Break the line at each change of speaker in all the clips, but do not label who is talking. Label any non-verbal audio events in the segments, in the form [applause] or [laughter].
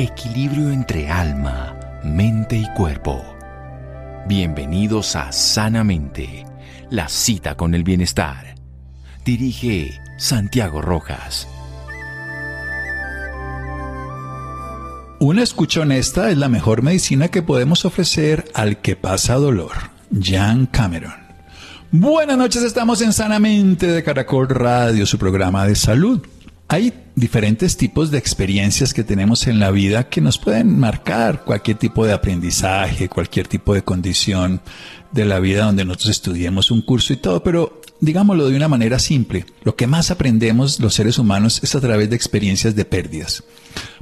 equilibrio entre alma, mente y cuerpo. Bienvenidos a Sanamente, la cita con el bienestar. Dirige Santiago Rojas.
Una escucha honesta es la mejor medicina que podemos ofrecer al que pasa dolor. Jan Cameron. Buenas noches, estamos en Sanamente de Caracol Radio, su programa de salud. Hay diferentes tipos de experiencias que tenemos en la vida que nos pueden marcar cualquier tipo de aprendizaje, cualquier tipo de condición de la vida donde nosotros estudiemos un curso y todo, pero digámoslo de una manera simple, lo que más aprendemos los seres humanos es a través de experiencias de pérdidas,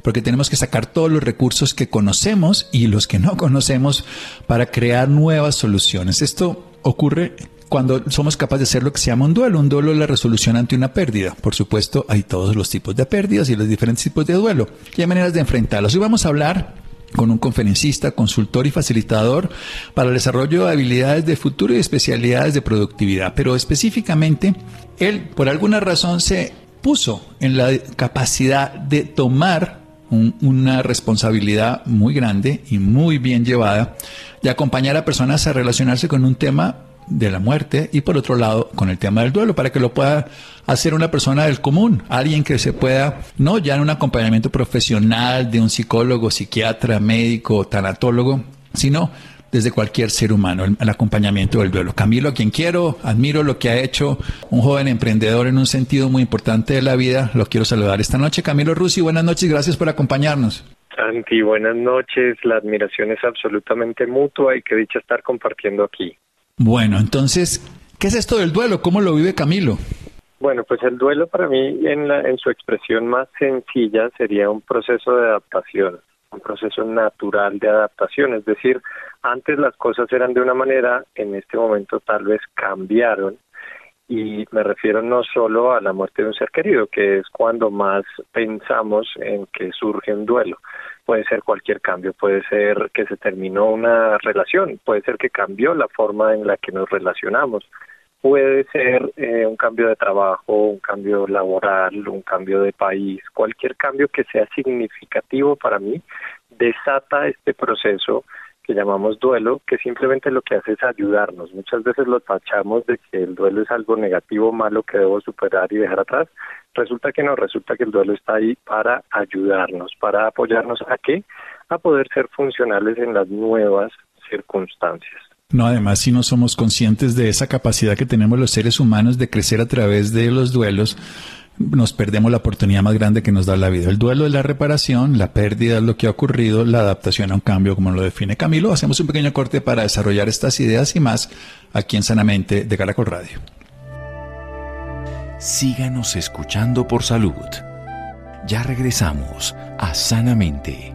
porque tenemos que sacar todos los recursos que conocemos y los que no [laughs] conocemos para crear nuevas soluciones. Esto ocurre cuando somos capaces de hacer lo que se llama un duelo. Un duelo es la resolución ante una pérdida. Por supuesto, hay todos los tipos de pérdidas y los diferentes tipos de duelo. Y hay maneras de enfrentarlos. Hoy vamos a hablar con un conferencista, consultor y facilitador para el desarrollo de habilidades de futuro y especialidades de productividad. Pero específicamente, él por alguna razón se puso en la capacidad de tomar una responsabilidad muy grande y muy bien llevada de acompañar a personas a relacionarse con un tema de la muerte y por otro lado con el tema del duelo para que lo pueda hacer una persona del común, alguien que se pueda, no ya en un acompañamiento profesional de un psicólogo, psiquiatra, médico, tanatólogo, sino desde cualquier ser humano, el, acompañamiento del duelo. Camilo, a quien quiero, admiro lo que ha hecho un joven emprendedor en un sentido muy importante de la vida, lo quiero saludar esta noche. Camilo Rusi, buenas noches, gracias por acompañarnos.
Santi, buenas noches, la admiración es absolutamente mutua y que dicha estar compartiendo aquí.
Bueno, entonces, ¿qué es esto del duelo? ¿Cómo lo vive Camilo?
Bueno, pues el duelo para mí en, la, en su expresión más sencilla sería un proceso de adaptación, un proceso natural de adaptación, es decir, antes las cosas eran de una manera, en este momento tal vez cambiaron y me refiero no solo a la muerte de un ser querido, que es cuando más pensamos en que surge un duelo, puede ser cualquier cambio, puede ser que se terminó una relación, puede ser que cambió la forma en la que nos relacionamos, puede ser eh, un cambio de trabajo, un cambio laboral, un cambio de país, cualquier cambio que sea significativo para mí desata este proceso que llamamos duelo, que simplemente lo que hace es ayudarnos. Muchas veces lo tachamos de que el duelo es algo negativo, malo que debo superar y dejar atrás. Resulta que no, resulta que el duelo está ahí para ayudarnos, para apoyarnos a qué? A poder ser funcionales en las nuevas circunstancias.
No, además, si no somos conscientes de esa capacidad que tenemos los seres humanos de crecer a través de los duelos, nos perdemos la oportunidad más grande que nos da la vida. El duelo es la reparación, la pérdida es lo que ha ocurrido, la adaptación a un cambio, como lo define Camilo. Hacemos un pequeño corte para desarrollar estas ideas y más aquí en Sanamente de Caracol Radio.
Síganos escuchando por salud. Ya regresamos a Sanamente.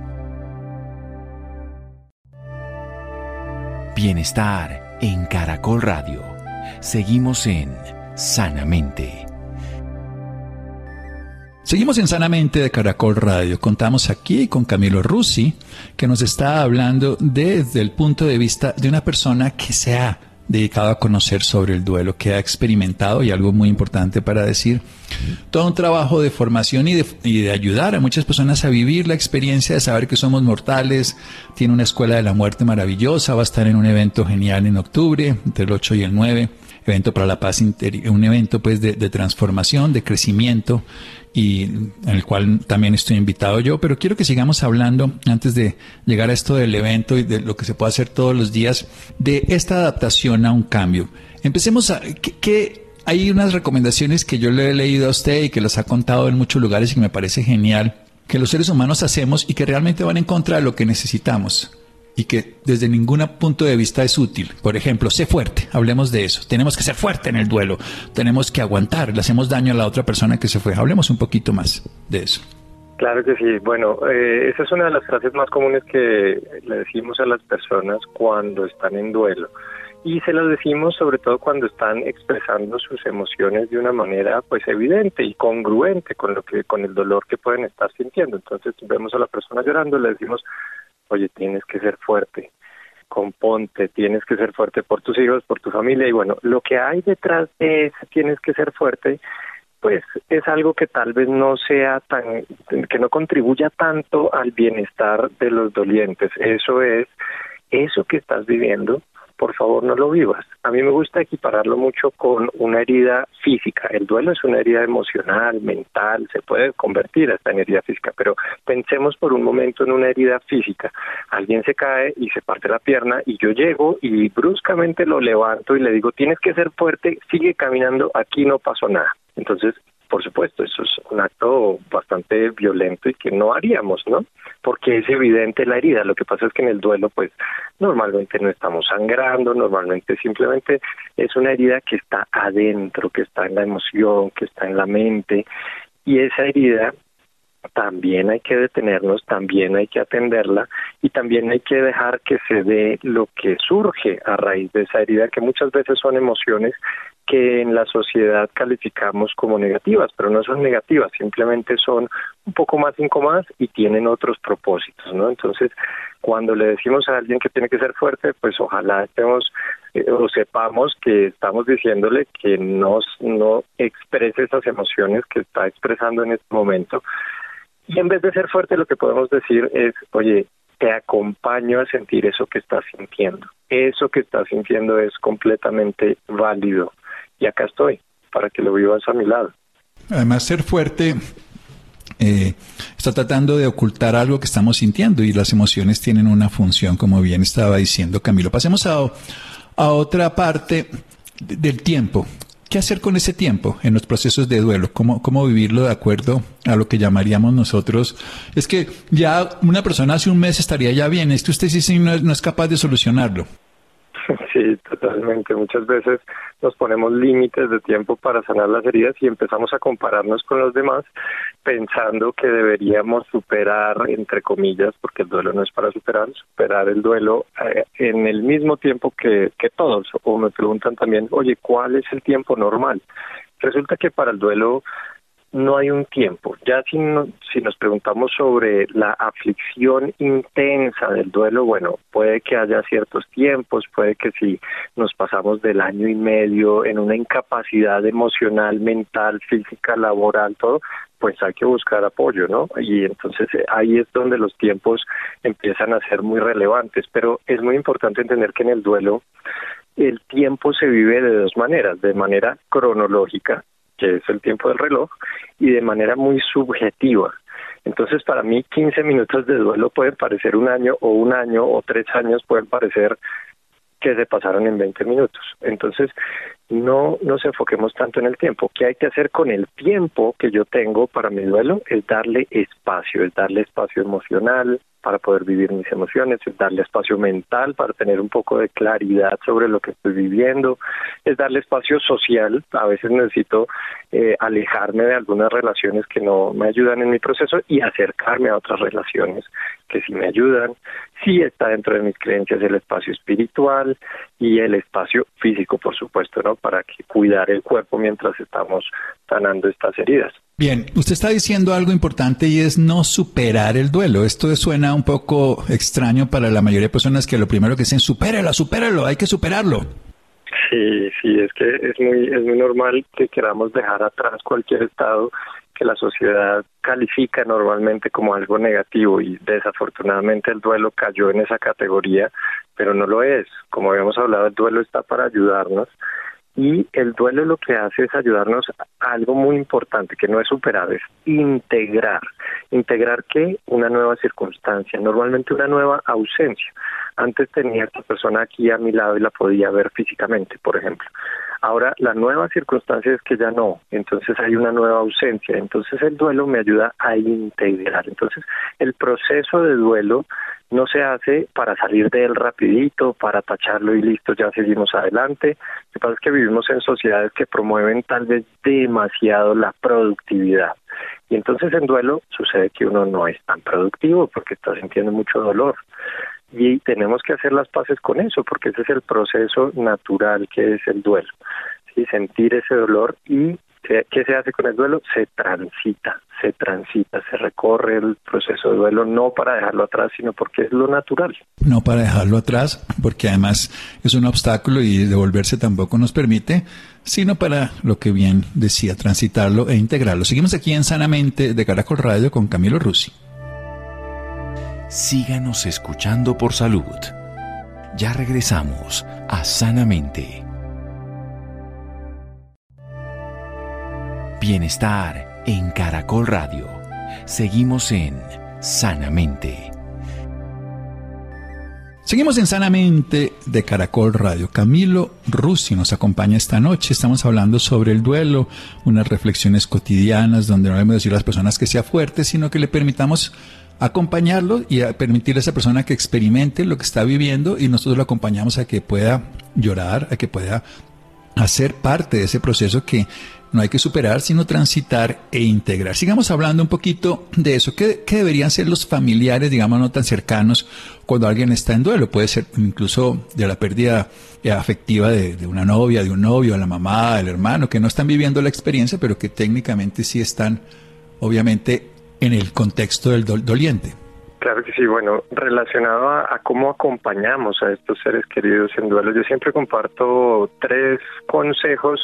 Bienestar en Caracol Radio. Seguimos en Sanamente.
Seguimos en Sanamente de Caracol Radio. Contamos aquí con Camilo Rusi, que nos está hablando desde el punto de vista de una persona que se ha dedicado a conocer sobre el duelo, que ha experimentado, y algo muy importante para decir, todo un trabajo de formación y de, y de, ayudar a muchas personas a vivir la experiencia de saber que somos mortales. Tiene una escuela de la muerte maravillosa, va a estar en un evento genial en octubre, entre el 8 y el 9 evento para la paz un evento pues de, de, transformación, de crecimiento y en el cual también estoy invitado yo, pero quiero que sigamos hablando antes de llegar a esto del evento y de lo que se puede hacer todos los días, de esta adaptación a un cambio. Empecemos a, ¿qué, hay unas recomendaciones que yo le he leído a usted y que las ha contado en muchos lugares y que me parece genial, que los seres humanos hacemos y que realmente van en contra de lo que necesitamos y que desde ningún punto de vista es útil. Por ejemplo, sé fuerte, hablemos de eso. Tenemos que ser fuerte en el duelo, tenemos que aguantar, le hacemos daño a la otra persona que se fue. Hablemos un poquito más de eso.
Claro que sí. Bueno, eh, esa es una de las frases más comunes que le decimos a las personas cuando están en duelo. Y se las decimos sobre todo cuando están expresando sus emociones de una manera pues evidente y congruente con lo que con el dolor que pueden estar sintiendo. Entonces vemos a la persona llorando, le decimos oye, tienes que ser fuerte, componte, tienes que ser fuerte por tus hijos, por tu familia, y bueno, lo que hay detrás de eso, tienes que ser fuerte, pues es algo que tal vez no sea tan, que no contribuya tanto al bienestar de los dolientes. Eso es, eso que estás viviendo por favor no lo vivas. A mí me gusta equipararlo mucho con una herida física. El duelo es una herida emocional, mental, se puede convertir hasta en herida física, pero pensemos por un momento en una herida física. Alguien se cae y se parte la pierna y yo llego y bruscamente lo levanto y le digo, tienes que ser fuerte, sigue caminando, aquí no pasó nada. Entonces, por supuesto, eso es un acto bastante violento y que no haríamos, ¿no? Porque es evidente la herida. Lo que pasa es que en el duelo, pues, normalmente no estamos sangrando, normalmente simplemente es una herida que está adentro, que está en la emoción, que está en la mente. Y esa herida también hay que detenernos, también hay que atenderla y también hay que dejar que se dé lo que surge a raíz de esa herida, que muchas veces son emociones que en la sociedad calificamos como negativas, pero no son negativas, simplemente son un poco más incómodas y tienen otros propósitos, ¿no? Entonces, cuando le decimos a alguien que tiene que ser fuerte, pues ojalá estemos eh, o sepamos que estamos diciéndole que no, no exprese esas emociones que está expresando en este momento. Y en vez de ser fuerte, lo que podemos decir es, oye, te acompaño a sentir eso que estás sintiendo. Eso que estás sintiendo es completamente válido y acá estoy para que lo vivas a mi lado.
Además, ser fuerte eh, está tratando de ocultar algo que estamos sintiendo y las emociones tienen una función, como bien estaba diciendo Camilo. Pasemos a, otra parte del tiempo. ¿Qué hacer con ese tiempo en los procesos de duelo? ¿Cómo, ¿Cómo vivirlo de acuerdo a lo que llamaríamos nosotros? Es que ya una persona hace un mes estaría ya bien, esto usted sí no no es capaz de solucionarlo. [laughs]
Sí, totalmente. Muchas veces nos ponemos límites de tiempo para sanar las heridas y empezamos a compararnos con los demás pensando que deberíamos superar, entre comillas, porque el duelo no es para superar, superar el duelo eh, en el mismo tiempo que, que todos. O me preguntan también, oye, ¿cuál es el tiempo normal? Resulta que para el duelo no hay un tiempo. Ya si, si nos preguntamos sobre la aflicción intensa del duelo, bueno, puede que haya ciertos tiempos, puede que si nos pasamos del año y medio en una incapacidad emocional, mental, física, laboral, todo, pues hay que buscar apoyo, ¿no? Y entonces eh, ahí es donde los tiempos empiezan a ser muy relevantes, pero es muy importante entender que en el duelo el tiempo se vive de dos maneras, de manera cronológica, que es el tiempo del reloj, y de manera muy subjetiva. Entonces, para mí, 15 minutos de duelo pueden parecer un año, o un año, o tres años pueden parecer que se pasaron en 20 minutos. Entonces, no nos enfoquemos tanto en el tiempo. ¿Qué hay que hacer con el tiempo que yo tengo para mi duelo? Es darle espacio, es darle espacio emocional, para poder vivir mis emociones, es darle espacio mental para tener un poco de claridad sobre lo que estoy viviendo, es darle espacio social, a veces necesito eh, alejarme de algunas relaciones que no me ayudan en mi proceso y acercarme a otras relaciones que sí me ayudan, sí está dentro de mis creencias el espacio espiritual y el espacio físico, por supuesto, ¿no? Para cuidar el cuerpo mientras estamos sanando estas heridas.
Bien, usted está diciendo algo importante y es no superar el duelo. Esto suena un poco extraño para la mayoría de personas que lo primero que dicen, supéralo, supéralo, hay que superarlo.
Sí, sí, es que es muy, es muy normal que queramos dejar atrás cualquier estado que la sociedad califica normalmente como algo negativo y desafortunadamente el duelo cayó en esa categoría, pero no lo es. Como habíamos hablado, el duelo está para ayudarnos y el duelo lo que hace es ayudarnos a algo muy importante, que no es superar, es integrar. ¿Integrar qué? Una nueva circunstancia, normalmente una nueva ausencia. Antes tenía esta persona aquí a mi lado y la podía ver físicamente, por ejemplo. Ahora la nueva circunstancia es que ya no, entonces hay una nueva ausencia, entonces el duelo me ayuda a integrar. Entonces el proceso de duelo no se hace para salir de él rapidito, para tacharlo y listo, ya seguimos adelante. Lo que pasa es que vivimos en sociedades que promueven tal vez demasiado la productividad. Y entonces en duelo sucede que uno no es tan productivo porque está sintiendo mucho dolor y tenemos que hacer las paces con eso, porque ese es el proceso natural que es el duelo. ¿sí? Sentir ese dolor y ¿qué se hace con el duelo? Se transita, se transita, se recorre el proceso de duelo no para dejarlo atrás, sino porque es lo natural.
No para dejarlo atrás, porque además es un obstáculo y devolverse tampoco nos permite, sino para lo que bien decía, transitarlo e integrarlo. Seguimos aquí en Sanamente de Caracol Radio con Camilo Rusi.
Síganos escuchando por salud. Ya regresamos a Sanamente. Bienestar en Caracol Radio. Seguimos en Sanamente.
Seguimos en Sanamente de Caracol Radio. Camilo Russi nos acompaña esta noche. Estamos hablando sobre el duelo, unas reflexiones cotidianas donde no debemos decir a las personas que sea fuerte, sino que le permitamos acompañarlo y a permitir a esa persona que experimente lo que está viviendo y nosotros lo acompañamos a que pueda llorar, a que pueda hacer parte de ese proceso que no hay que superar, sino transitar e integrar. Sigamos hablando un poquito de eso. ¿Qué, deberían ser los familiares, digamos, no tan cercanos cuando alguien está en duelo? Puede ser incluso de la pérdida eh, afectiva de, de una novia, de un novio, de la mamá, del hermano, que no están viviendo la experiencia, pero que técnicamente sí están, obviamente, en el contexto del doliente.
Claro que sí, bueno, relacionado a, cómo acompañamos a estos seres queridos en duelo, yo siempre comparto tres consejos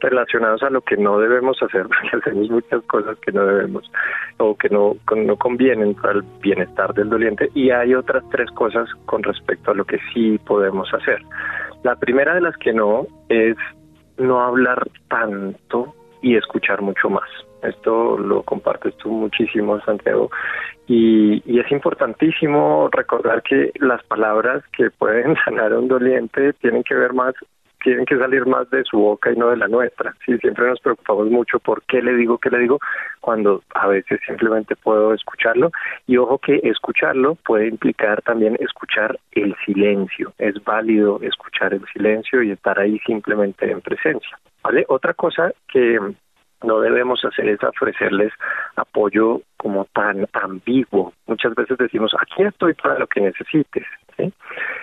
relacionados a lo que no debemos hacer, [laughs] porque hacemos muchas cosas que no debemos o que no, no convienen para el bienestar del doliente y hay otras tres cosas con respecto a lo que sí podemos hacer. La primera de las que no es no hablar tanto y escuchar mucho más. Esto lo compartes tú muchísimo, Santiago. Y, y, es importantísimo recordar que las palabras que pueden [laughs] sanar a un doliente tienen que ver más, tienen que salir más de su boca y no de la nuestra. Sí, siempre nos preocupamos mucho por qué le digo, qué le digo, cuando a veces simplemente puedo escucharlo. Y ojo que escucharlo puede implicar también escuchar el silencio. Es válido escuchar el silencio y estar ahí simplemente en presencia. ¿Vale? Otra cosa que no debemos hacer es ofrecerles apoyo como tan ambiguo. Muchas veces decimos, aquí estoy para lo que necesites.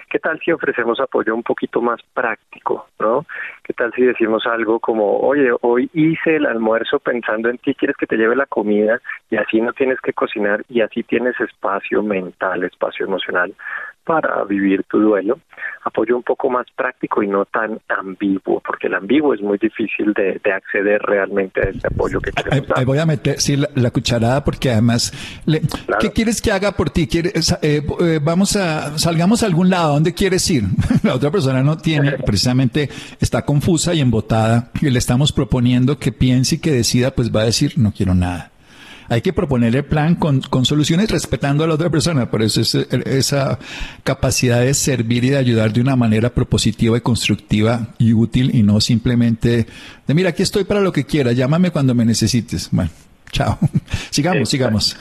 ¿Qué tal si ofrecemos apoyo un poquito más práctico? ¿no? ¿Qué tal si decimos algo como, oye, hoy hice el almuerzo pensando en ti, quieres que te lleve la comida y así no tienes que cocinar y así tienes espacio mental, espacio emocional para vivir tu duelo, apoyo un poco más práctico y no tan ambiguo, porque el ambiguo es muy difícil de, acceder realmente a ese apoyo que queremos
ahí, voy a meter sí, la, cucharada porque además, ¿qué quieres que haga por ti? ¿Quieres, eh, eh, vamos a, salgamos a algún lado, ¿dónde quieres ir? [laughs] la otra persona no tiene, [laughs] precisamente está confusa y embotada y le estamos proponiendo que piense y que decida, pues va a decir, no quiero nada hay que proponer el plan con, con soluciones respetando a la otra persona. Por eso es, esa capacidad de servir y de ayudar de una manera propositiva y constructiva y útil y no simplemente de mira, aquí estoy para lo que quiera, llámame cuando me necesites. Bueno, chao. [laughs] sigamos, sigamos.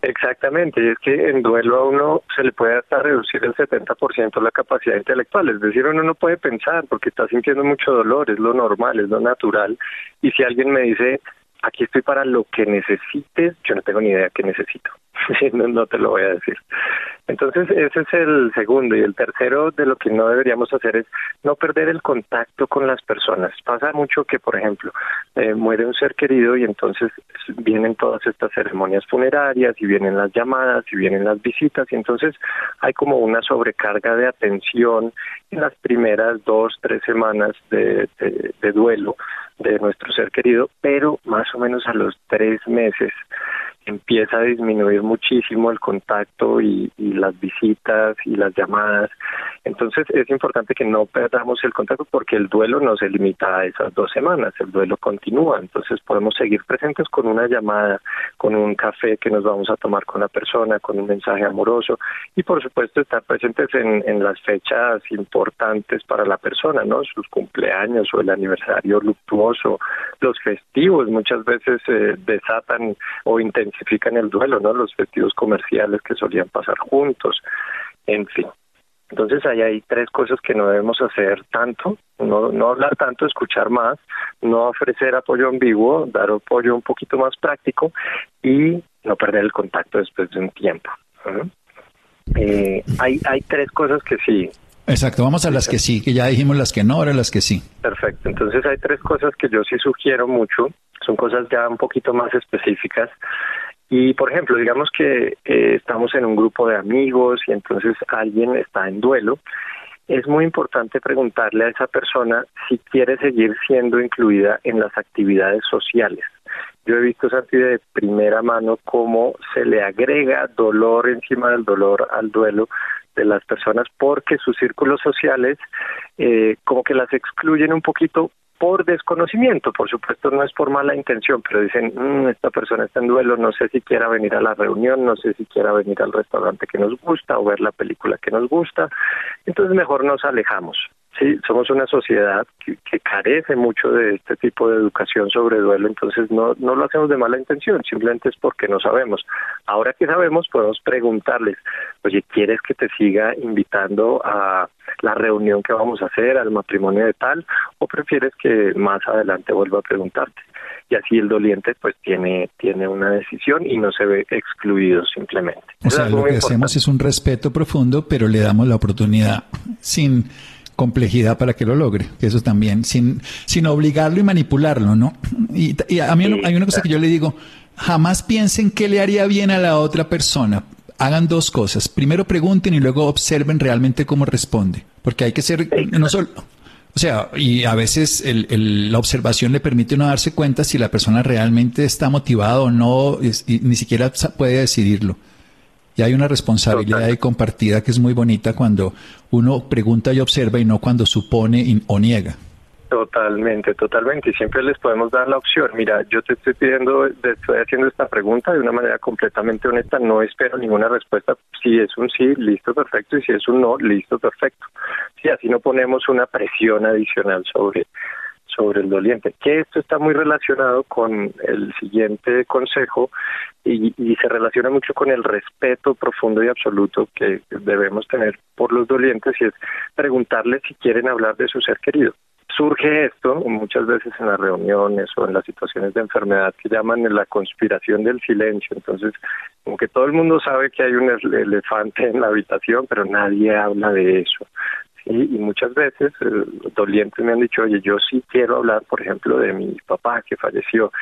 Exactamente, y es que en duelo a uno se le puede hasta reducir el 70% la capacidad intelectual, es decir, uno no puede pensar porque está sintiendo mucho dolor, es lo normal, es lo natural, y si alguien me dice, aquí estoy para lo que necesites, yo no tengo ni idea qué necesito, [laughs] no, te lo voy a decir. Entonces, ese es el segundo. Y el tercero de lo que no deberíamos hacer es no perder el contacto con las personas. Pasa mucho que, por ejemplo, eh, muere un ser querido y entonces vienen todas estas ceremonias funerarias y vienen las llamadas y vienen las visitas y entonces hay como una sobrecarga de atención en las primeras dos, tres semanas de duelo de nuestro ser querido, pero más o menos a los tres meses empieza a disminuir muchísimo el contacto y, las visitas y las llamadas. Entonces es importante que no perdamos el contacto porque el duelo no se limita a esas dos semanas, el duelo continúa. Entonces podemos seguir presentes con una llamada, con un café que nos vamos a tomar con la persona, con un mensaje amoroso y por supuesto estar presentes en, en las fechas importantes para la persona, ¿no? Sus cumpleaños o el aniversario luctuoso, los festivos muchas veces eh, desatan o intensifican intensifican el duelo, ¿no? Los festivos comerciales que solían pasar juntos, en fin. Entonces ahí hay tres cosas que no debemos hacer tanto, no, no hablar tanto, escuchar más, no ofrecer apoyo ambiguo, dar apoyo un poquito más práctico y no perder el contacto después de un tiempo. Eh, hay, hay tres cosas que sí
Exacto, vamos a las que sí, que ya dijimos las que no, ahora las que sí.
Perfecto, entonces hay tres cosas que yo sí sugiero mucho, son cosas ya un poquito más específicas. Y por ejemplo, digamos que eh, estamos en un grupo de amigos y entonces alguien está en duelo es muy importante preguntarle a esa persona si quiere seguir siendo incluida en las actividades sociales. Yo he visto, Santi, de primera mano cómo se le agrega dolor encima del dolor al duelo de las personas porque sus círculos sociales eh, como que las excluyen un poquito por desconocimiento, por supuesto no es por mala intención, pero dicen, mm, esta persona está en duelo, no sé si quiera venir a la reunión, no sé si quiera venir al restaurante que nos gusta o ver la película que nos gusta, entonces mejor nos alejamos. Sí, somos una sociedad que, carece mucho de este tipo de educación sobre duelo, entonces no, no lo hacemos de mala intención, simplemente es porque no sabemos. Ahora que sabemos, podemos preguntarles, oye, ¿quieres que te siga invitando a la reunión que vamos a hacer, al matrimonio de tal, o prefieres que más adelante vuelva a preguntarte? y así el doliente pues tiene tiene una decisión y no se ve excluido simplemente.
O sea, lo que hacemos es un respeto profundo, pero le damos la oportunidad sin complejidad para que lo logre, que eso también, sin, sin obligarlo y manipularlo, ¿no? Y, a mí hay una cosa que yo le digo, jamás piensen qué le haría bien a la otra persona. Hagan dos cosas. Primero pregunten y luego observen realmente cómo responde. Porque hay que ser, no solo, o sea, y a veces el, la observación le permite uno darse cuenta si la persona realmente está motivada o no, y ni siquiera puede decidirlo. Y hay una responsabilidad ahí compartida que es muy bonita cuando uno pregunta y observa y no cuando supone o niega.
Totalmente, totalmente. Y siempre les podemos dar la opción. Mira, yo te estoy pidiendo, estoy haciendo esta pregunta de una manera completamente honesta. No espero ninguna respuesta. Si es un sí, listo, perfecto. Y si es un no, listo, perfecto. Si así no ponemos una presión adicional sobre, sobre el doliente. Que esto está muy relacionado con el siguiente consejo y, se relaciona mucho con el respeto profundo y absoluto que debemos tener por los dolientes y es preguntarles si quieren hablar de su ser querido. Surge esto muchas veces en las reuniones o en las situaciones de enfermedad que llaman la conspiración del silencio. Entonces, como que todo el mundo sabe que hay un elefante en la habitación, pero nadie habla de eso. Y, muchas veces eh, dolientes me han dicho, oye, yo sí quiero hablar, por ejemplo, de mi papá que falleció,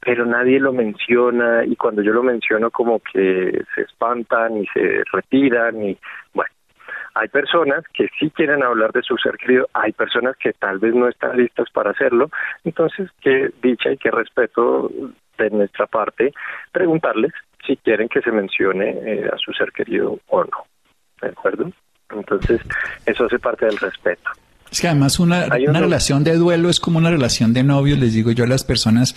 pero nadie lo menciona y cuando yo lo menciono como que se espantan y se retiran y bueno, hay personas que sí quieren hablar de su ser querido, hay personas que tal vez no están listas para hacerlo, entonces qué dicha y qué respeto de nuestra parte preguntarles si quieren que se mencione eh, a su ser querido o no. ¿De acuerdo? Entonces, eso hace parte del respeto.
Es que además una, una relación de duelo es como una relación de novios, les digo yo a las personas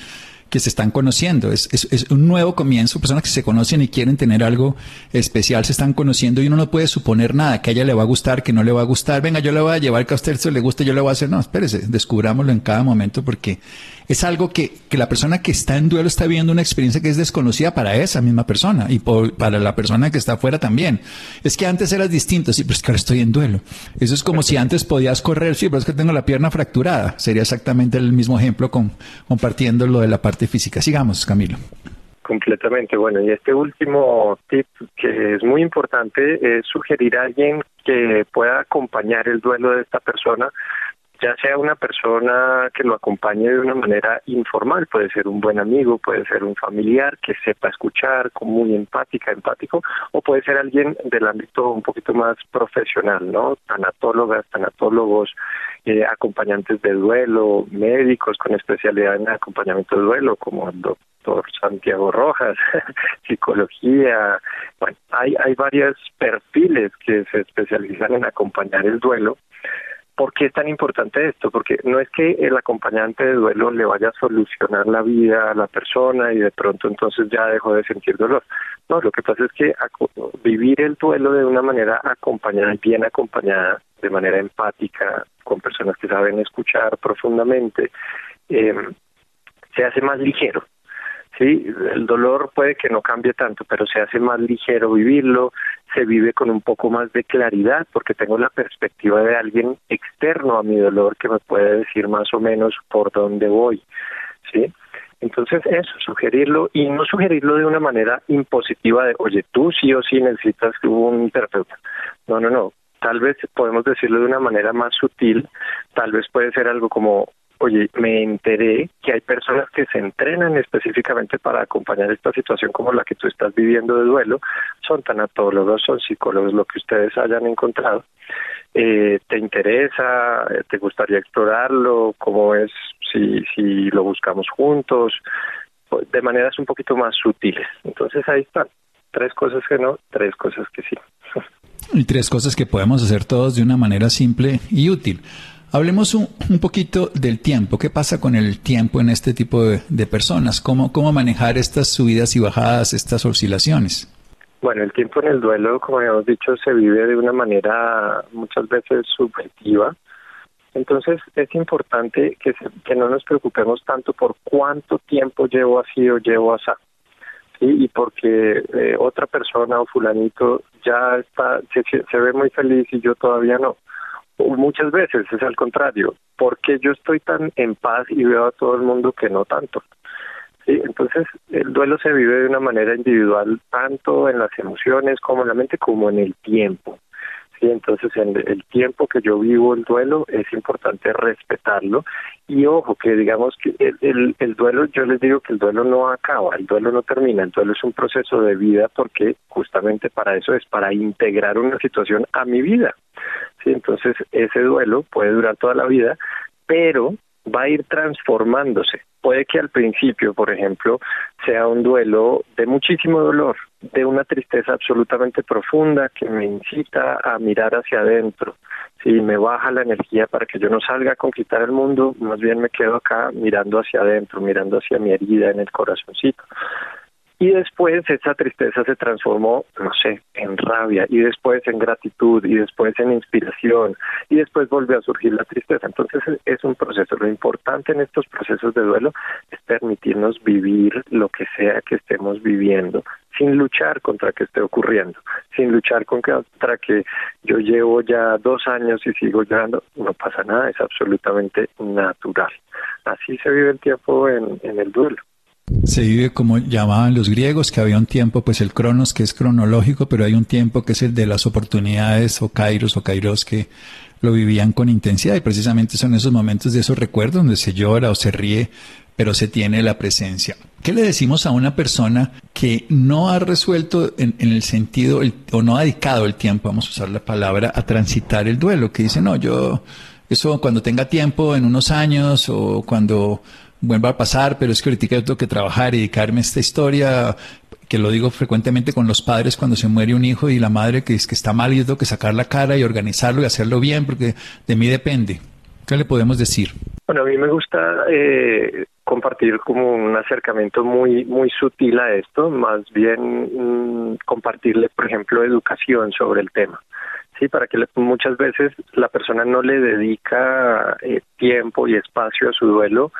que se están conociendo. Es, es, un nuevo comienzo. Personas que se conocen y quieren tener algo especial se están conociendo y uno no puede suponer nada, que a ella le va a gustar, que no le va a gustar. Venga, yo le voy a llevar que a usted se le guste, yo le voy a hacer. No, espérese, descubrámoslo en cada momento porque es algo que, que la persona que está en duelo está viviendo una experiencia que es desconocida para esa misma persona y para la persona que está afuera también. Es que antes eras distinto, sí, pero es que ahora estoy en duelo. Eso es como si antes podías correr, sí, pero es que tengo la pierna fracturada. Sería exactamente el mismo ejemplo con, compartiendo lo de la parte física. Sigamos, Camilo.
Completamente. Bueno, y este último tip que es muy importante es sugerir a alguien que pueda acompañar el duelo de esta persona ya sea una persona que lo acompañe de una manera informal, puede ser un buen amigo, puede ser un familiar que sepa escuchar, como muy empática, empático, o puede ser alguien del ámbito un poquito más profesional, ¿no? Tanatólogas, tanatólogos, eh, acompañantes de duelo, médicos con especialidad en acompañamiento de duelo, como el doctor Santiago Rojas, [laughs] psicología, bueno, hay, hay varios perfiles que se especializan en acompañar el duelo ¿Por qué es tan importante esto? Porque no es que el acompañante de duelo le vaya a solucionar la vida a la persona y de pronto entonces ya dejó de sentir dolor. No, lo que pasa es que vivir el duelo de una manera acompañada, bien acompañada, de manera empática, con personas que saben escuchar profundamente, eh, se hace más ligero. Sí, el dolor puede que no cambie tanto, pero se hace más ligero vivirlo, se vive con un poco más de claridad porque tengo la perspectiva de alguien externo a mi dolor que me puede decir más o menos por dónde voy, ¿sí? Entonces eso, sugerirlo y no sugerirlo de una manera impositiva de, oye, tú sí o sí necesitas un terapeuta. No, no, no. Tal vez podemos decirlo de una manera más sutil, tal vez puede ser algo como, oye, me enteré que hay personas que se entrenan específicamente para acompañar esta situación como la que tú estás viviendo de duelo, son tanatólogos, son psicólogos, lo que ustedes hayan encontrado. Eh, ¿Te interesa? ¿Te gustaría explorarlo? ¿Cómo es si, si lo buscamos juntos? Pues, de maneras un poquito más sutiles. Entonces ahí están. Tres cosas que no, tres cosas que sí. [laughs]
Y tres cosas que podemos hacer todos de una manera simple y útil. Hablemos un, poquito del tiempo. ¿Qué pasa con el tiempo en este tipo de, personas? ¿Cómo, ¿Cómo manejar estas subidas y bajadas, estas oscilaciones?
Bueno, el tiempo en el duelo, como hemos dicho, se vive de una manera muchas veces subjetiva. Entonces es importante que, que no nos preocupemos tanto por cuánto tiempo llevo así o llevo así. Y porque eh, otra persona o fulanito ya está, se, se ve muy feliz y yo todavía no. Muchas veces es al contrario, porque yo estoy tan en paz y veo a todo el mundo que no tanto. Sí, entonces el duelo se vive de una manera individual, tanto en las emociones como en la mente, como en el tiempo. Sí, entonces en el tiempo que yo vivo el duelo es importante respetarlo y ojo que digamos que el, el, duelo, yo les digo que el duelo no acaba, el duelo no termina, el duelo es un proceso de vida porque justamente para eso es, para integrar una situación a mi vida. Entonces ese duelo puede durar toda la vida, pero va a ir transformándose. Puede que al principio, por ejemplo, sea un duelo de muchísimo dolor, de una tristeza absolutamente profunda que me incita a mirar hacia adentro. Si me baja la energía para que yo no salga a conquistar el mundo, más bien me quedo acá mirando hacia adentro, mirando hacia mi herida en el corazoncito. Y después esa tristeza se transformó, no sé, en rabia, y después en gratitud, y después en inspiración, y después volvió a surgir la tristeza. Entonces es un proceso. Lo importante en estos procesos de duelo es permitirnos vivir lo que sea que estemos viviendo, sin luchar contra que esté ocurriendo, sin luchar contra que yo llevo ya dos años y sigo llorando, no pasa nada, es absolutamente natural. Así se vive el tiempo en, en el duelo.
Se vive como llamaban los griegos, que había un tiempo, pues el cronos que es cronológico, pero hay un tiempo que es el de las oportunidades o kairos o kairos que lo vivían con intensidad y precisamente son esos momentos de esos recuerdos donde se llora o se ríe, pero se tiene la presencia. ¿Qué le decimos a una persona que no ha resuelto en, el sentido o no ha dedicado el tiempo, vamos a usar la palabra, a transitar el duelo? Que dice, no, yo, eso cuando tenga tiempo, en unos años o cuando vuelva a pasar, pero es que ahorita yo tengo que trabajar y dedicarme a esta historia, que lo digo frecuentemente con los padres cuando se muere un hijo y la madre que es que está mal y yo tengo que sacar la cara y organizarlo y hacerlo bien porque de mí depende. ¿Qué le podemos decir?
Bueno, a mí me gusta eh, compartir como un acercamiento muy muy sutil a esto, más bien mm, compartirle, por ejemplo, educación sobre el tema. Sí, para que muchas veces la persona no le dedica eh, tiempo y espacio a su duelo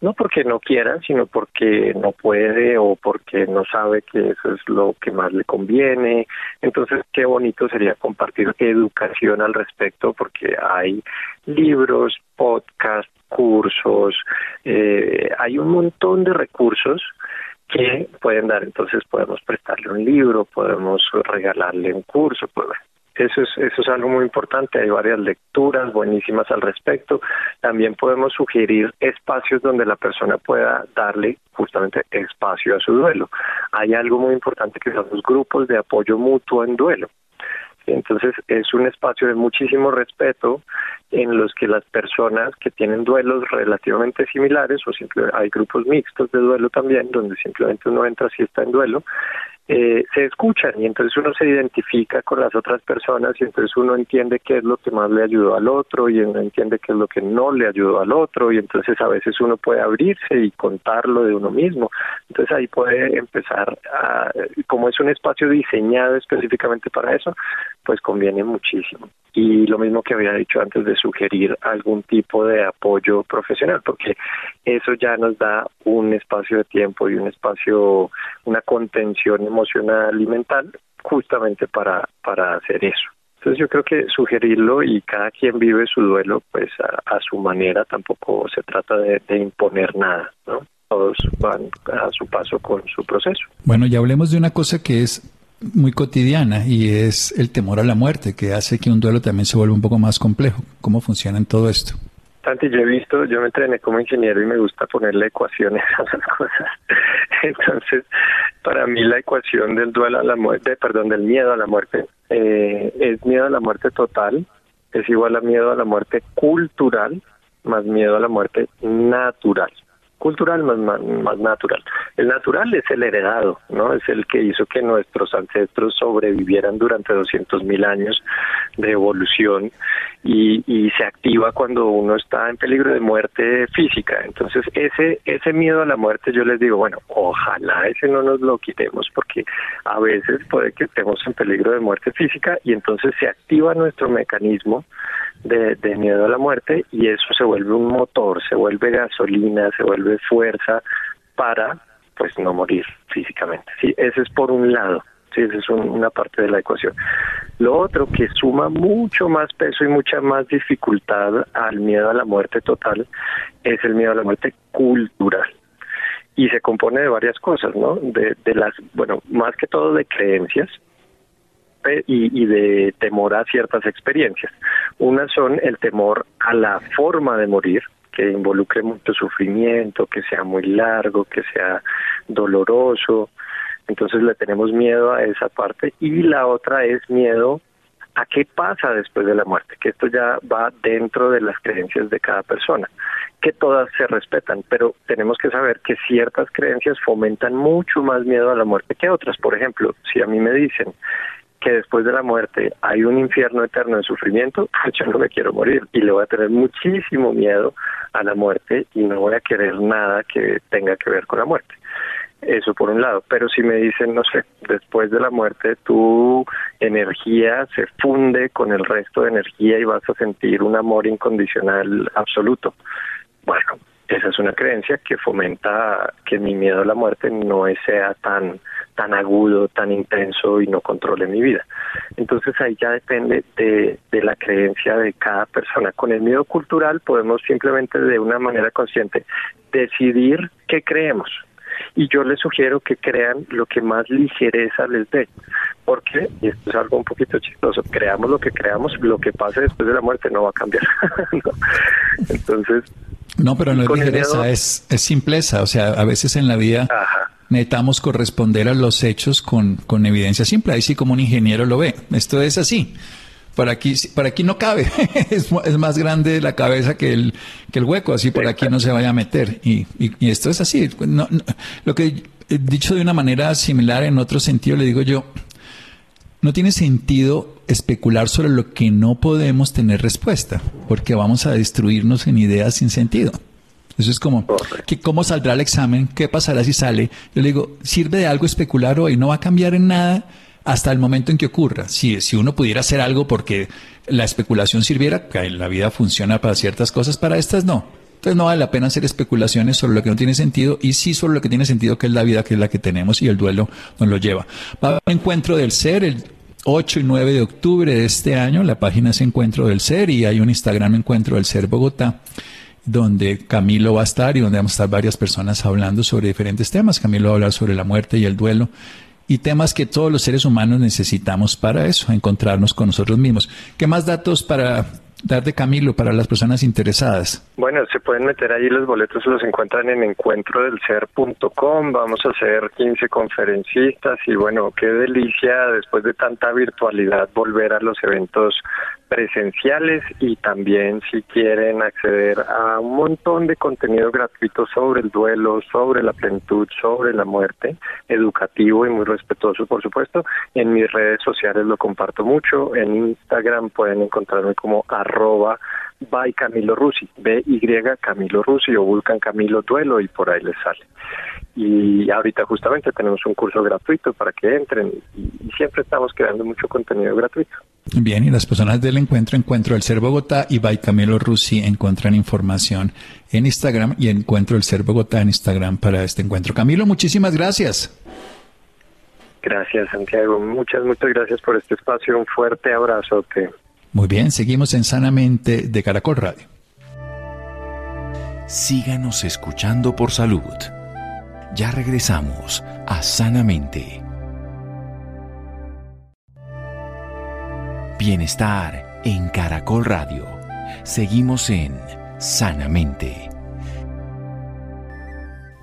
no porque no quiera, sino porque no puede o porque no sabe que eso es lo que más le conviene. Entonces, qué bonito sería compartir educación al respecto, porque hay libros, podcasts, cursos, eh, hay un montón de recursos que pueden dar. Entonces, podemos prestarle un libro, podemos regalarle un curso, pues, eso es, eso es algo muy importante. Hay varias lecturas buenísimas al respecto. También podemos sugerir espacios donde la persona pueda darle justamente espacio a su duelo. Hay algo muy importante que son los grupos de apoyo mutuo en duelo. Entonces es un espacio de muchísimo respeto en los que las personas que tienen duelos relativamente similares o simplemente hay grupos mixtos de duelo también donde simplemente uno entra si está en duelo eh, se escuchan y entonces uno se identifica con las otras personas y entonces uno entiende qué es lo que más le ayudó al otro y uno entiende qué es lo que no le ayudó al otro y entonces a veces uno puede abrirse y contarlo de uno mismo. Entonces ahí puede empezar, a, como es un espacio diseñado específicamente para eso, pues conviene muchísimo. Y lo mismo que había dicho antes de sugerir algún tipo de apoyo profesional, porque eso ya nos da un espacio de tiempo y un espacio, una contención emocional y mental justamente para, para hacer eso. Entonces yo creo que sugerirlo y cada quien vive su duelo pues a, su manera, tampoco se trata de, de, imponer nada, ¿no? Todos van a su paso con su proceso.
Bueno, ya hablemos de una cosa que es muy cotidiana y es el temor a la muerte, que hace que un duelo también se vuelva un poco más complejo. ¿Cómo funciona en todo esto?
Santi, yo he visto, yo me entrené como ingeniero y me gusta ponerle ecuaciones [laughs] a las cosas. Entonces, para mí la ecuación del duelo a la muerte, perdón, del miedo a la muerte, eh, es miedo a la muerte total, es igual a miedo a la muerte cultural, más miedo a la muerte natural cultural más, más, natural. El natural es el heredado, ¿no? Es el que hizo que nuestros ancestros sobrevivieran durante 200 mil años de evolución y, y se activa cuando uno está en peligro de muerte física. Entonces, ese, ese miedo a la muerte, yo les digo, bueno, ojalá ese no nos lo quitemos porque a veces puede que estemos en peligro de muerte física y entonces se activa nuestro mecanismo de, de miedo a la muerte y eso se vuelve un motor, se vuelve gasolina, se vuelve fuerza para pues no morir físicamente. Sí, ese es por un lado. Sí, esa es una parte de la ecuación. Lo otro que suma mucho más peso y mucha más dificultad al miedo a la muerte total es el miedo a la muerte cultural. Y se compone de varias cosas, ¿no? De, de las, bueno, más que todo de creencias, y, de temor a ciertas experiencias. Unas son el temor a la forma de morir, que involucre mucho sufrimiento, que sea muy largo, que sea doloroso. Entonces le tenemos miedo a esa parte. Y la otra es miedo a qué pasa después de la muerte, que esto ya va dentro de las creencias de cada persona, que todas se respetan, pero tenemos que saber que ciertas creencias fomentan mucho más miedo a la muerte que otras. Por ejemplo, si a mí me dicen después de la muerte hay un infierno eterno de sufrimiento, [laughs] yo no me quiero morir y le voy a tener muchísimo miedo a la muerte y no voy a querer nada que tenga que ver con la muerte. Eso por un lado, pero si me dicen, no sé, después de la muerte tu energía se funde con el resto de energía y vas a sentir un amor incondicional absoluto. Bueno, esa es una creencia que fomenta que mi miedo a la muerte no sea tan tan agudo, tan intenso y no controle mi vida. Entonces ahí ya depende de, de la creencia de cada persona. Con el miedo cultural podemos simplemente de una manera consciente decidir qué creemos. Y yo les sugiero que crean lo que más ligereza les dé. Porque, y esto es algo un poquito chistoso, creamos lo que creamos, lo que pase después de la muerte no va a cambiar. [laughs] Entonces,
no, pero no es ligereza, es, es simpleza. O sea, a veces en la vida necesitamos corresponder a los hechos con, con evidencia simple. Ahí sí como un ingeniero lo ve. Esto es así. Por aquí, aquí no cabe. [laughs] es, es, más grande la cabeza que el, que el hueco. Así por aquí no se vaya a meter. Y, y, esto es así. No, lo que he dicho de una manera similar en otro sentido, le digo yo, no tiene sentido especular sobre lo que no podemos tener respuesta, porque vamos a destruirnos en ideas sin sentido. Eso es como, que ¿cómo saldrá el examen? ¿Qué pasará si sale? Yo le digo, ¿sirve de algo especular hoy? No va a cambiar en nada hasta el momento en que ocurra. Si, si uno pudiera hacer algo porque la especulación sirviera, que la vida funciona para ciertas cosas, para estas no. Entonces no vale la pena hacer especulaciones sobre lo que no tiene sentido y sí sobre lo que tiene sentido, que es la vida, que es la que tenemos y el duelo nos lo lleva. Va a haber un encuentro del ser el 8 y 9 de octubre de este año. La página es Encuentro del Ser y hay un Instagram Encuentro del Ser Bogotá donde Camilo va a estar y donde vamos a estar varias personas hablando sobre diferentes temas. Camilo va a hablar sobre la muerte y el duelo y temas que todos los seres humanos necesitamos para eso, encontrarnos con nosotros mismos. ¿Qué más datos para dar de Camilo para las personas interesadas?
Bueno, se pueden meter ahí, los boletos los encuentran en encuentrodelser.com, vamos a hacer 15 conferencistas y bueno, qué delicia después de tanta virtualidad volver a los eventos presenciales y también si quieren acceder a un montón de contenido gratuito sobre el duelo, sobre la plenitud, sobre la muerte, educativo y muy respetuoso por supuesto. En mis redes sociales lo comparto mucho, en Instagram pueden encontrarme como arroba by Camilo Rusi, B-Y Camilo Rusi o buscan Camilo Duelo y por ahí les sale. Y ahorita justamente tenemos un curso gratuito para que entren y siempre estamos creando mucho contenido gratuito.
Bien, y las personas del encuentro, Encuentro del Ser Bogotá y by Camilo Rusi encuentran información en Instagram y Encuentro del Ser Bogotá en Instagram para este encuentro. Camilo, muchísimas gracias.
Gracias, Santiago. Muchas, muchas gracias por este espacio. Un fuerte abrazo.
Muy bien, seguimos en Sanamente de Caracol Radio.
Síganos escuchando por salud. Ya regresamos a Sanamente. Bienestar en Caracol Radio. Seguimos en Sanamente.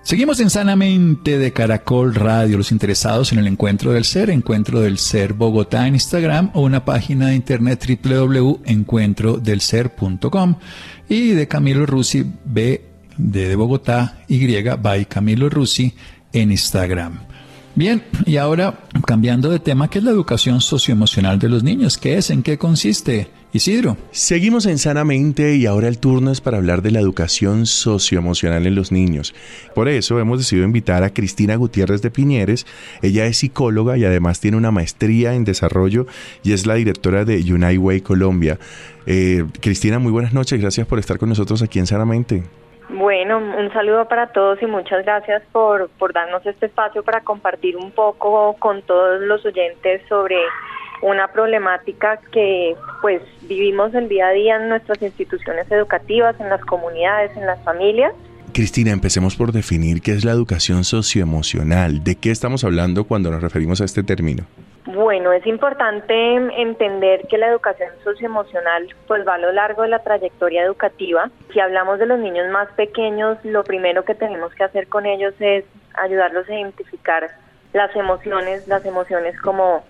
Seguimos en Sanamente de Caracol Radio. Los interesados en el Encuentro del Ser, Encuentro del Ser Bogotá en Instagram o una página de internet www.encuentrodelser.com y de Camilo Rusi B de, Bogotá Y by Camilo Rusi en Instagram. Bien, y ahora cambiando de tema, ¿qué es la educación socioemocional de los niños? ¿Qué es? ¿En qué consiste? Isidro.
Seguimos en Sanamente y ahora el turno es para hablar de la educación socioemocional en los niños. Por eso hemos decidido invitar a Cristina Gutiérrez de Piñeres. Ella es psicóloga y además tiene una maestría en desarrollo y es la directora de United Way Colombia. Eh, Cristina, muy buenas noches. Gracias por estar con nosotros aquí en Sanamente.
Bueno, un saludo para todos y muchas gracias por, por darnos este espacio para compartir un poco con todos los oyentes sobre una problemática que pues vivimos el día a día en nuestras instituciones educativas, en las comunidades, en las familias.
Cristina, empecemos por definir qué es la educación socioemocional. ¿De qué estamos hablando cuando nos referimos a este término?
Bueno, es importante entender que la educación socioemocional pues va a lo largo de la trayectoria educativa. Si hablamos de los niños más pequeños, lo primero que tenemos que hacer con ellos es ayudarlos a identificar las emociones, las emociones como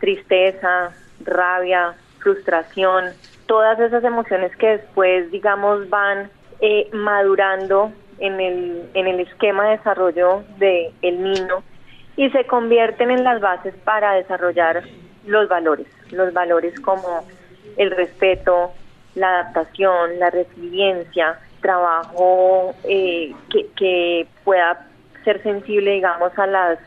tristeza, rabia, frustración, todas esas emociones que después, digamos, van eh, madurando en el, en el esquema de desarrollo del el niño y se convierten en las bases para desarrollar los valores, los valores como el respeto, la adaptación, la resiliencia, trabajo eh, que, que pueda ser sensible, digamos, a las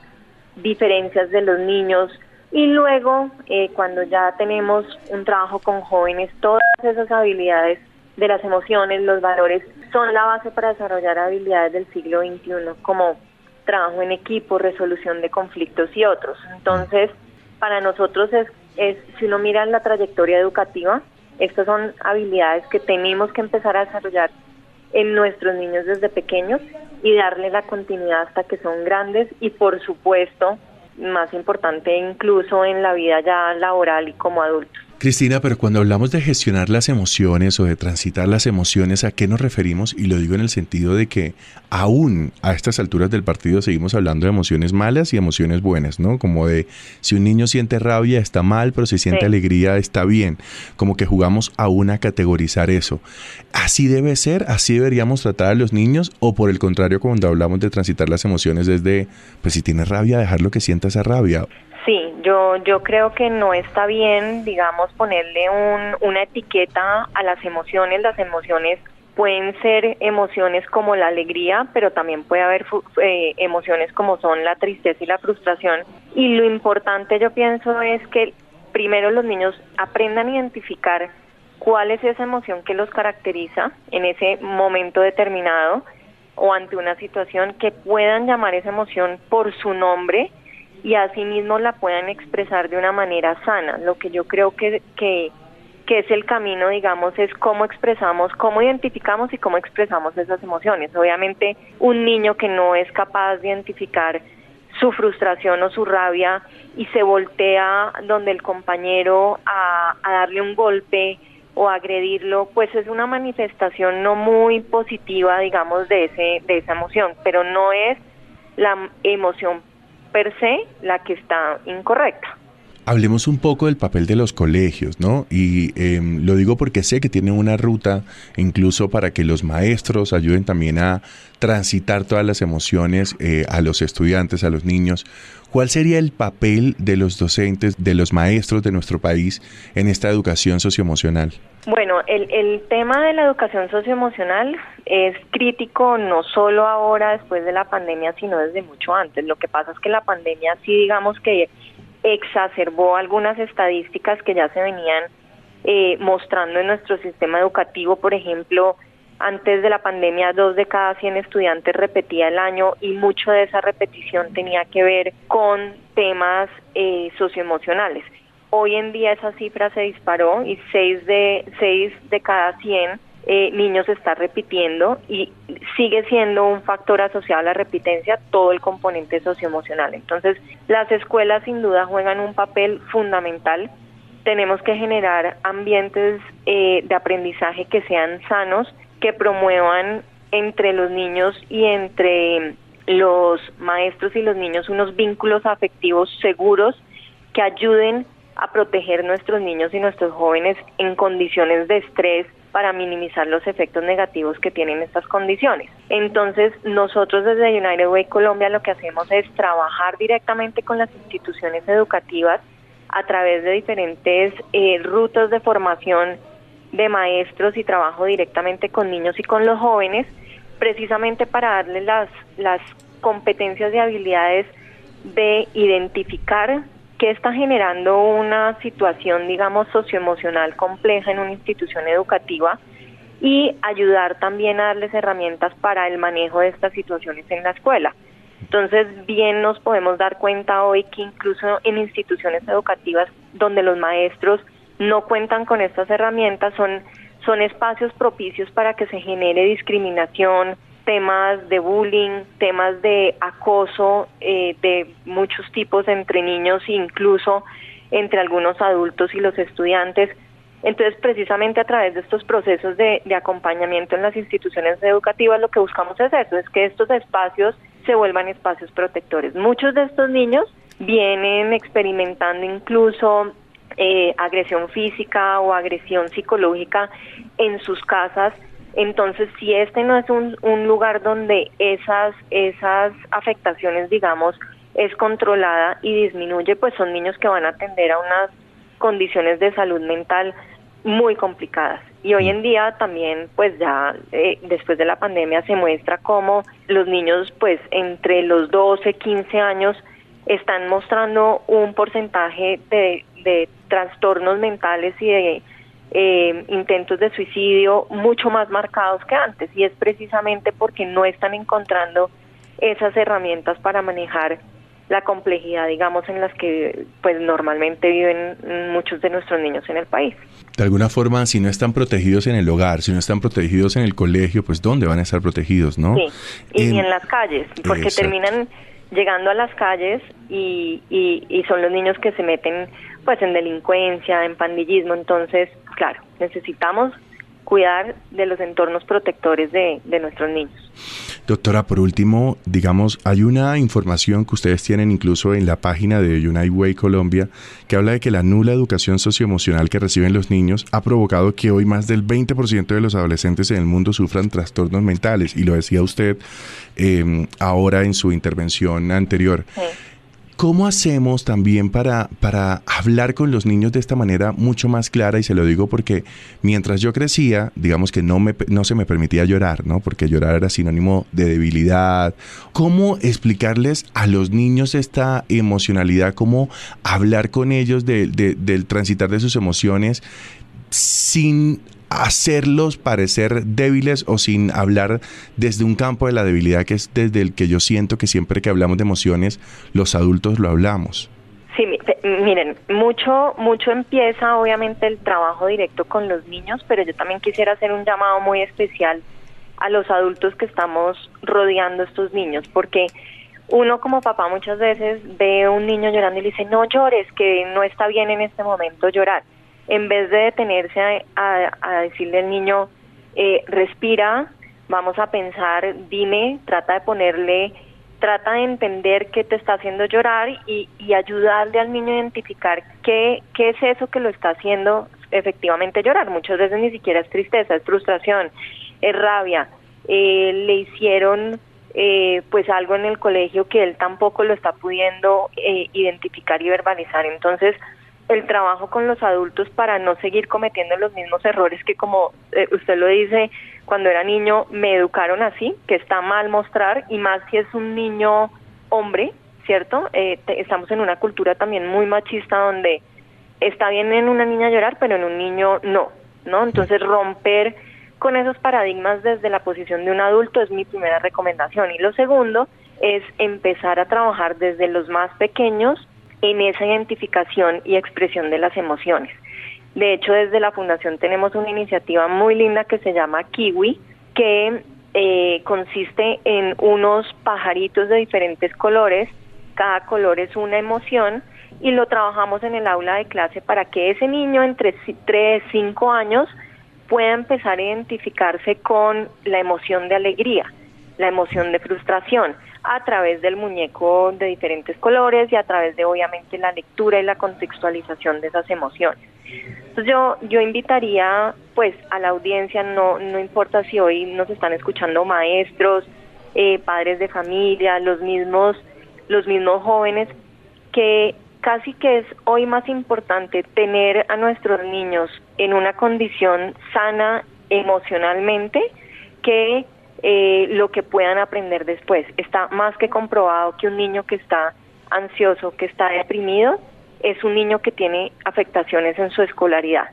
diferencias de los niños, y luego, eh, cuando ya tenemos un trabajo con jóvenes, todas esas habilidades de las emociones, los valores, son la base para desarrollar habilidades del siglo XXI, como trabajo en equipo, resolución de conflictos y otros. Entonces, para nosotros es, es si uno mira la trayectoria educativa, estas son habilidades que tenemos que empezar a desarrollar en nuestros niños desde pequeños y darle la continuidad hasta que son grandes y por supuesto más importante incluso en la vida ya laboral y como adultos.
Cristina, pero cuando hablamos de gestionar las emociones o de transitar las emociones, ¿a qué nos referimos? Y lo digo en el sentido de que aún a estas alturas del partido seguimos hablando de emociones malas y emociones buenas, ¿no? Como de si un niño siente rabia está mal, pero si siente alegría está bien. Como que jugamos aún a categorizar eso. ¿Así debe ser? ¿Así deberíamos tratar a los niños? ¿O por el contrario, cuando hablamos de transitar las emociones, desde, pues si tienes rabia, dejarlo que sienta esa rabia?
Sí, yo, yo creo que no está bien, digamos, ponerle un, una etiqueta a las emociones. Las emociones pueden ser emociones como la alegría, pero también puede haber eh, emociones como son la tristeza y la frustración. Y lo importante yo pienso es que primero los niños aprendan a identificar cuál es esa emoción que los caracteriza en ese momento determinado o ante una situación que puedan llamar esa emoción por su nombre y asimismo la puedan expresar de una manera sana. Lo que yo creo que, que, que es el camino, digamos, es cómo expresamos, cómo identificamos y cómo expresamos esas emociones. Obviamente, un niño que no es capaz de identificar su frustración o su rabia y se voltea donde el compañero a, a darle un golpe o agredirlo, pues es una manifestación no muy positiva, digamos, de ese de esa emoción, pero no es la emoción per se la que está incorrecta.
Hablemos un poco del papel de los colegios, ¿no? Y em, lo digo porque sé que tienen una ruta incluso para que los maestros ayuden también a transitar todas las emociones eh, a los estudiantes, a los niños. ¿Cuál sería el papel de los docentes, de los maestros de nuestro país en esta educación socioemocional?
Bueno, el, el tema de la educación socioemocional es crítico no solo ahora después de la pandemia, sino desde mucho antes. Lo que pasa es que la pandemia sí digamos que exacerbó algunas estadísticas que ya se venían eh, mostrando en nuestro sistema educativo, por ejemplo, antes de la pandemia, dos de cada 100 estudiantes repetía el año y mucho de esa repetición tenía que ver con temas eh, socioemocionales. Hoy en día esa cifra se disparó y 6 de, seis de cada 100 eh, niños está repitiendo y sigue siendo un factor asociado a la repitencia todo el componente socioemocional. Entonces, las escuelas sin duda juegan un papel fundamental tenemos que generar ambientes eh, de aprendizaje que sean sanos, que promuevan entre los niños y entre los maestros y los niños unos vínculos afectivos seguros que ayuden a proteger nuestros niños y nuestros jóvenes en condiciones de estrés para minimizar los efectos negativos que tienen estas condiciones. Entonces, nosotros desde United Way Colombia lo que hacemos es trabajar directamente con las instituciones educativas a través de diferentes eh, rutas de formación de maestros y trabajo directamente con niños y con los jóvenes, precisamente para darles las, las competencias y habilidades de identificar qué está generando una situación, digamos, socioemocional compleja en una institución educativa y ayudar también a darles herramientas para el manejo de estas situaciones en la escuela. Entonces, bien nos podemos dar cuenta hoy que incluso en instituciones educativas donde los maestros no cuentan con estas herramientas son, son espacios propicios para que se genere discriminación, temas de bullying, temas de acoso eh, de muchos tipos entre niños e incluso entre algunos adultos y los estudiantes. Entonces, precisamente a través de estos procesos de, de acompañamiento en las instituciones educativas, lo que buscamos es eso, es que estos espacios se vuelvan espacios protectores. Muchos de estos niños vienen experimentando incluso eh, agresión física o agresión psicológica en sus casas entonces, si este no es un, un lugar donde esas, esas afectaciones, digamos, es controlada y disminuye, pues son niños que van a atender a unas condiciones de salud mental muy complicadas. Y hoy en día también, pues ya eh, después de la pandemia se muestra cómo los niños, pues entre los 12, 15 años, están mostrando un porcentaje de, de trastornos mentales y de eh, intentos de suicidio mucho más marcados que antes y es precisamente porque no están encontrando esas herramientas para manejar la complejidad, digamos, en las que pues normalmente viven muchos de nuestros niños en el país.
De alguna forma, si no están protegidos en el hogar, si no están protegidos en el colegio, pues ¿dónde van a estar protegidos, no?
Sí, y en las calles, porque terminan llegando a las calles y, y, y son los niños que se meten pues en delincuencia, en pandillismo, entonces, claro, necesitamos cuidar de los entornos protectores de, de, nuestros niños.
Doctora, por último, digamos, hay una información que ustedes tienen incluso en la página de United Way Colombia que habla de que la nula educación socioemocional que reciben los niños ha provocado que hoy más del 20% de los adolescentes en el mundo sufran trastornos mentales, y lo decía usted eh, ahora en su intervención anterior. Sí. ¿Cómo hacemos también para, para hablar con los niños de esta manera mucho más clara? Y se lo digo porque mientras yo crecía, digamos que no, me, no se me permitía llorar, ¿no? Porque llorar era sinónimo de debilidad. ¿Cómo explicarles a los niños esta emocionalidad? ¿Cómo hablar con ellos de, de, del transitar de sus emociones sin hacerlos parecer débiles o sin hablar desde un campo de la debilidad que es desde el que yo siento que siempre que hablamos de emociones, los adultos lo hablamos.
Sí, miren, mucho, mucho empieza obviamente el trabajo directo con los niños, pero yo también quisiera hacer un llamado muy especial a los adultos que estamos rodeando a estos niños, porque uno como papá muchas veces ve a un niño llorando y le dice, no llores, que no está bien en este momento llorar en vez de detenerse a, decirle al niño, eh, respira, vamos a pensar, dime, trata de ponerle, trata de entender qué te está haciendo llorar y, ayudarle al niño a identificar qué, qué es eso que lo está haciendo efectivamente llorar. Muchas veces ni siquiera es tristeza, es frustración, es rabia. Eh, le hicieron eh, pues algo en el colegio que él tampoco lo está pudiendo identificar y verbalizar. Entonces, el trabajo con los adultos para no seguir cometiendo los mismos errores que como eh, usted lo dice, cuando era niño me educaron así, que está mal mostrar y más si es un niño hombre, ¿cierto? Eh, estamos en una cultura también muy machista donde está bien en una niña llorar, pero en un niño no, ¿no? Entonces romper con esos paradigmas desde la posición de un adulto es mi primera recomendación. Y lo segundo es empezar a trabajar desde los más pequeños en esa identificación y expresión de las emociones. De hecho, desde la Fundación tenemos una iniciativa muy linda que se llama Kiwi, que eh, consiste en unos pajaritos de diferentes colores cada color es una emoción y lo trabajamos en el aula de clase para que ese niño entre 3 y 5 años pueda empezar a identificarse con la emoción de alegría, la emoción de frustración, a través del muñeco de diferentes colores y a través de obviamente la lectura y la contextualización de esas emociones. Entonces yo, yo invitaría pues a la audiencia, no, no importa si hoy nos están escuchando maestros, eh, padres de familia, los mismos, los mismos jóvenes, que casi que es hoy más importante tener a nuestros niños en una condición sana emocionalmente que eh, lo que puedan aprender después. Está más que comprobado que un niño que está ansioso, que está deprimido, es un niño que tiene afectaciones en su escolaridad.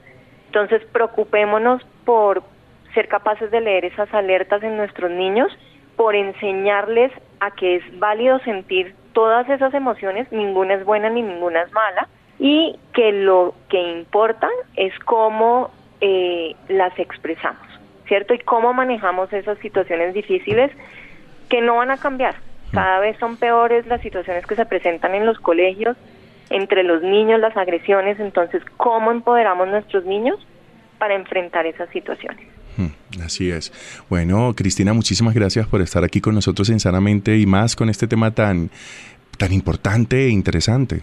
Entonces, preocupémonos por ser capaces de leer esas alertas en nuestros niños, por enseñarles a que es válido sentir todas esas emociones, ninguna es buena ni ninguna es mala, y que lo que importa es cómo eh, las expresamos. ¿Cierto? Y cómo manejamos esas situaciones difíciles que no van a cambiar. Cada vez son peores las situaciones que se presentan en los colegios, entre los niños, las agresiones. Entonces, ¿cómo empoderamos nuestros niños para enfrentar esas situaciones?
Hmm, así es. Bueno, Cristina, muchísimas gracias por estar aquí con nosotros en Sanamente y más con este tema tan, tan importante e interesante.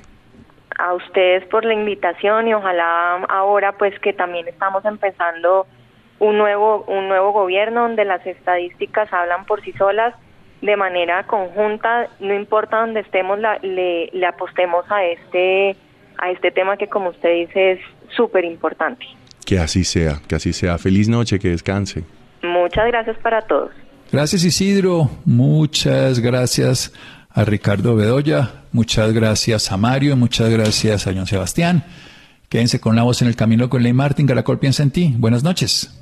A ustedes por la invitación y ojalá ahora pues que también estamos empezando un nuevo, un nuevo gobierno donde las estadísticas hablan por sí solas de manera conjunta, no importa dónde estemos, le, le apostemos a este, a este tema que como usted dice es súper importante.
Que así sea, que así sea. Feliz noche, que descanse.
Muchas gracias para todos.
Gracias Isidro, muchas gracias a Ricardo Bedoya, muchas gracias a Mario, muchas gracias a John Sebastián. Quédense con la voz en el camino con Ley Martín, Caracol piensa en ti. Buenas noches.